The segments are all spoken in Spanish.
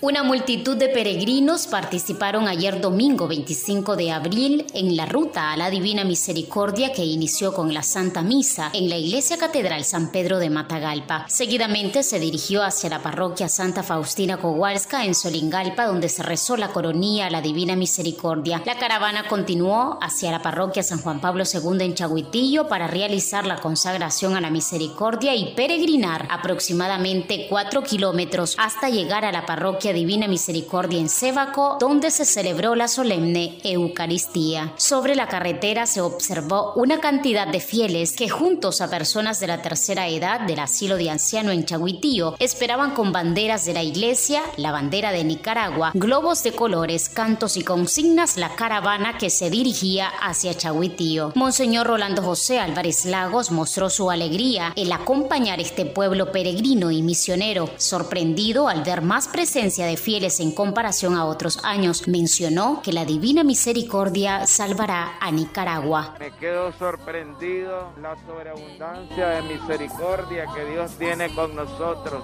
Una multitud de peregrinos participaron ayer domingo 25 de abril en la ruta a la Divina Misericordia que inició con la Santa Misa en la Iglesia Catedral San Pedro de Matagalpa. Seguidamente se dirigió hacia la parroquia Santa Faustina Kowalska en Solingalpa donde se rezó la coronía a la Divina Misericordia. La caravana continuó hacia la parroquia San Juan Pablo II en Chaguitillo para realizar la consagración a la misericordia y peregrinar aproximadamente 4 kilómetros hasta llegar a la parroquia Divina Misericordia en Sébaco, donde se celebró la solemne Eucaristía. Sobre la carretera se observó una cantidad de fieles que juntos a personas de la tercera edad del asilo de anciano en Chaguitío esperaban con banderas de la iglesia, la bandera de Nicaragua, globos de colores, cantos y consignas la caravana que se dirigía hacia Chaguitío. Monseñor Rolando José Álvarez Lagos mostró su alegría el acompañar este pueblo peregrino y misionero, sorprendido al ver más presencia de fieles en comparación a otros años, mencionó que la Divina Misericordia salvará a Nicaragua. Me quedo sorprendido la sobreabundancia de misericordia que Dios tiene con nosotros.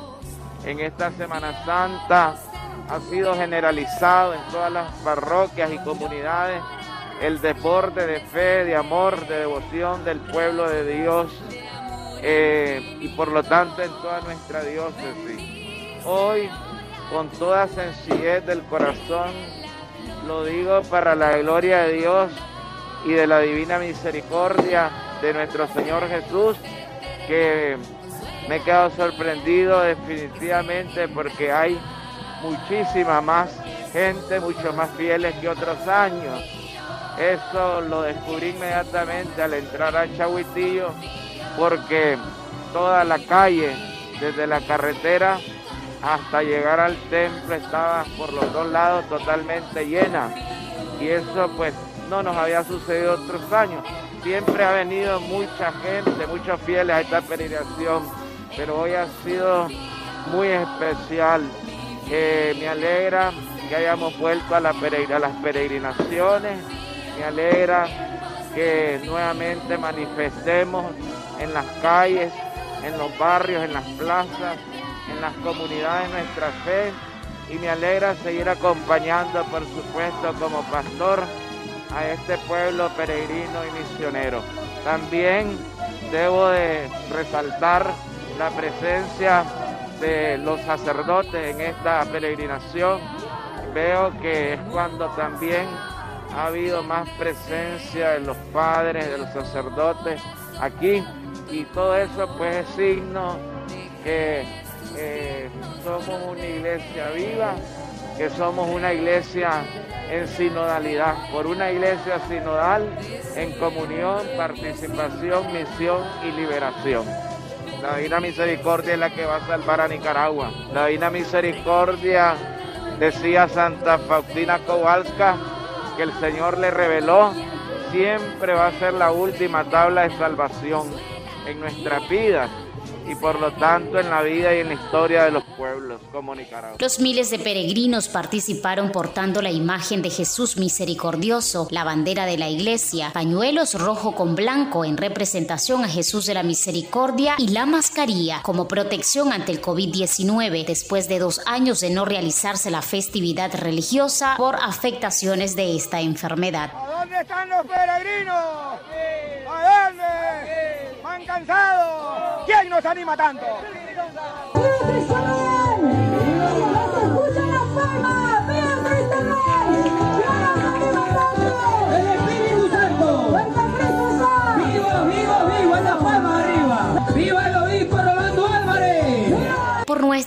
En esta Semana Santa ha sido generalizado en todas las parroquias y comunidades el deporte de fe, de amor, de devoción del pueblo de Dios eh, y por lo tanto en toda nuestra diócesis. Hoy con toda sencillez del corazón. Lo digo para la gloria de Dios y de la divina misericordia de nuestro Señor Jesús, que me he quedado sorprendido definitivamente porque hay muchísima más gente, mucho más fieles que otros años. Eso lo descubrí inmediatamente al entrar a Chahuitillo porque toda la calle, desde la carretera hasta llegar al templo estaba por los dos lados totalmente llena. Y eso pues no nos había sucedido otros años. Siempre ha venido mucha gente, muchos fieles a esta peregrinación, pero hoy ha sido muy especial. Eh, me alegra que hayamos vuelto a, la a las peregrinaciones, me alegra que nuevamente manifestemos en las calles, en los barrios, en las plazas, en las comunidades nuestra fe y me alegra seguir acompañando, por supuesto, como pastor a este pueblo peregrino y misionero. También debo de resaltar la presencia de los sacerdotes en esta peregrinación. Veo que es cuando también ha habido más presencia de los padres, de los sacerdotes aquí y todo eso pues es signo que eh, somos una iglesia viva, que somos una iglesia en sinodalidad, por una iglesia sinodal en comunión, participación, misión y liberación. La Divina Misericordia es la que va a salvar a Nicaragua. La Divina Misericordia, decía Santa Faustina Kowalska, que el Señor le reveló, siempre va a ser la última tabla de salvación en nuestras vidas y por lo tanto en la vida y en la historia de los pueblos como Nicaragua. Los miles de peregrinos participaron portando la imagen de Jesús misericordioso, la bandera de la iglesia, pañuelos rojo con blanco en representación a Jesús de la misericordia y la mascarilla como protección ante el COVID-19 después de dos años de no realizarse la festividad religiosa por afectaciones de esta enfermedad. ¿A dónde están los peregrinos? ¿A dónde? ¿Quién nos anima tanto?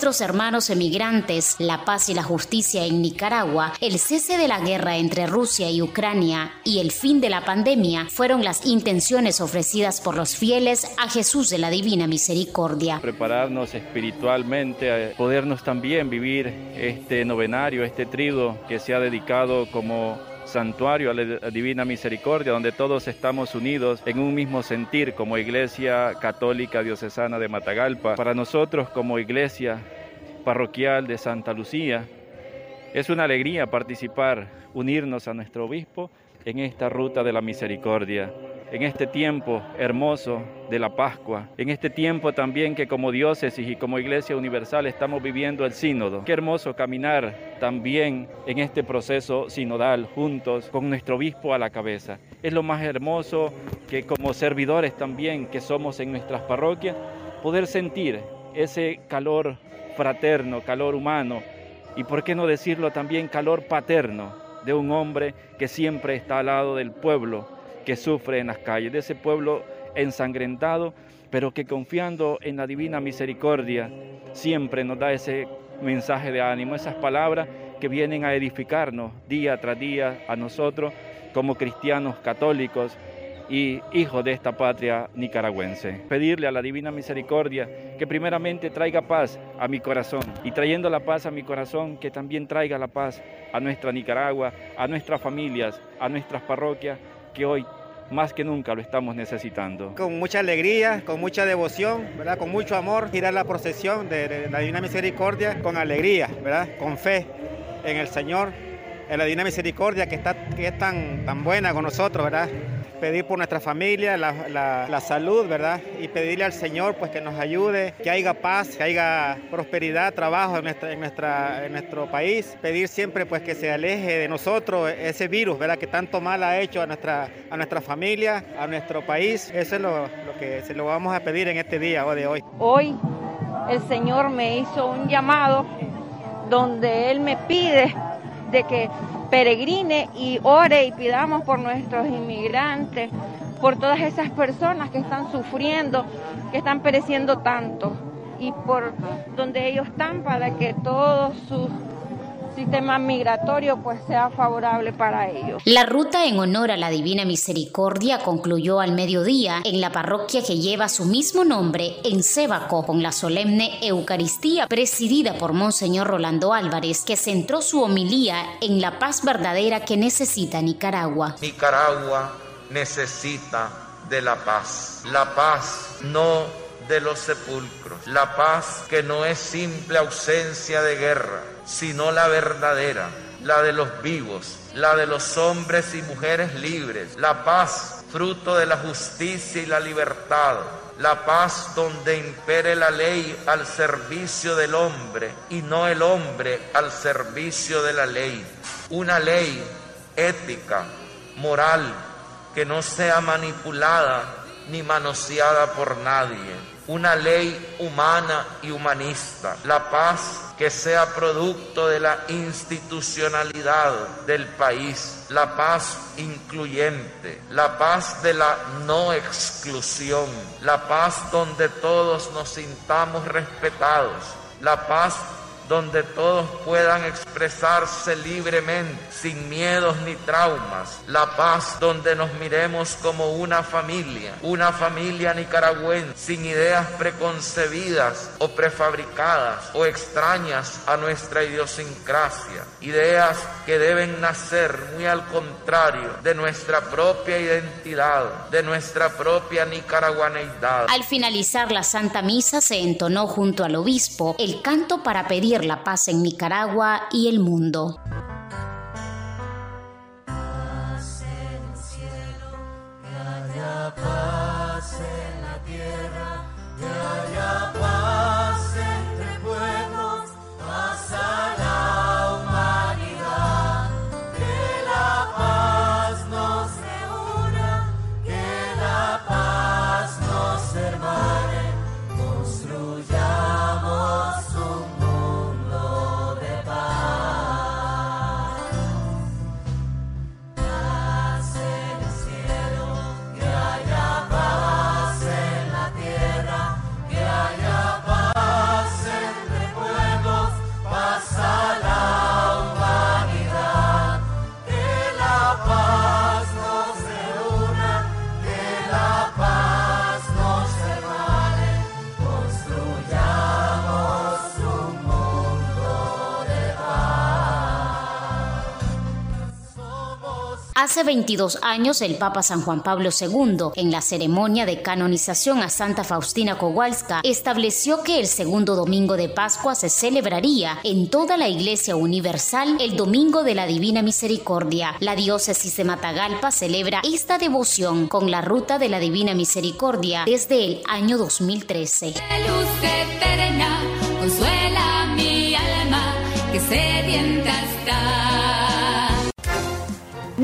Hermanos emigrantes, la paz y la justicia en Nicaragua, el cese de la guerra entre Rusia y Ucrania y el fin de la pandemia fueron las intenciones ofrecidas por los fieles a Jesús de la Divina Misericordia. Prepararnos espiritualmente, podernos también vivir este novenario, este trido que se ha dedicado como santuario a la Divina Misericordia, donde todos estamos unidos en un mismo sentir como Iglesia Católica Diocesana de Matagalpa. Para nosotros como Iglesia Parroquial de Santa Lucía, es una alegría participar, unirnos a nuestro obispo en esta ruta de la misericordia en este tiempo hermoso de la Pascua, en este tiempo también que como diócesis y como Iglesia Universal estamos viviendo el sínodo. Qué hermoso caminar también en este proceso sinodal juntos con nuestro obispo a la cabeza. Es lo más hermoso que como servidores también que somos en nuestras parroquias, poder sentir ese calor fraterno, calor humano. Y por qué no decirlo también calor paterno de un hombre que siempre está al lado del pueblo que sufre en las calles, de ese pueblo ensangrentado, pero que confiando en la divina misericordia siempre nos da ese mensaje de ánimo, esas palabras que vienen a edificarnos día tras día a nosotros como cristianos católicos y hijos de esta patria nicaragüense. Pedirle a la divina misericordia que primeramente traiga paz a mi corazón y trayendo la paz a mi corazón, que también traiga la paz a nuestra Nicaragua, a nuestras familias, a nuestras parroquias que hoy más que nunca lo estamos necesitando. Con mucha alegría, con mucha devoción, ¿verdad? con mucho amor, girar la procesión de, la Divina Misericordia con alegría, ¿verdad? con fe en el Señor, en la Divina Misericordia que, está, que es tan, tan buena con nosotros, ¿verdad? Pedir por nuestra familia, la, salud, ¿verdad? Y pedirle al Señor pues que nos ayude, que haya paz, que haya prosperidad, trabajo en, nuestra, en, nuestra, en nuestro país. Pedir siempre pues que se aleje de nosotros ese virus, ¿verdad? Que tanto mal ha hecho a nuestra, a nuestra familia, a nuestro país. Eso es lo, lo que se lo vamos a pedir en este día o de hoy. Hoy el Señor me hizo un llamado donde Él me pide de que peregrine y ore y pidamos por nuestros inmigrantes, por todas esas personas que están sufriendo, que están pereciendo tanto y por donde ellos están para que todos sus sistema migratorio pues sea favorable para ellos. La ruta en honor a la Divina Misericordia concluyó al mediodía en la parroquia que lleva su mismo nombre en Sébaco con la solemne Eucaristía presidida por Monseñor Rolando Álvarez que centró su homilía en la paz verdadera que necesita Nicaragua. Nicaragua necesita de la paz. La paz no de los sepulcros. La paz que no es simple ausencia de guerra, sino la verdadera, la de los vivos, la de los hombres y mujeres libres. La paz fruto de la justicia y la libertad. La paz donde impere la ley al servicio del hombre y no el hombre al servicio de la ley. Una ley ética, moral, que no sea manipulada ni manoseada por nadie. Una ley humana y humanista, la paz que sea producto de la institucionalidad del país, la paz incluyente, la paz de la no exclusión, la paz donde todos nos sintamos respetados, la paz donde todos puedan expresarse libremente, sin miedos ni traumas. La paz donde nos miremos como una familia, una familia nicaragüense, sin ideas preconcebidas o prefabricadas o extrañas a nuestra idiosincrasia. Ideas que deben nacer muy al contrario de nuestra propia identidad, de nuestra propia nicaragüaneidad. Al finalizar la Santa Misa se entonó junto al obispo el canto para pedir la paz en Nicaragua y el mundo. Hace 22 años el Papa San Juan Pablo II, en la ceremonia de canonización a Santa Faustina Kowalska, estableció que el segundo domingo de Pascua se celebraría en toda la Iglesia Universal el Domingo de la Divina Misericordia. La diócesis de Matagalpa celebra esta devoción con la Ruta de la Divina Misericordia desde el año 2013. Luz eterna,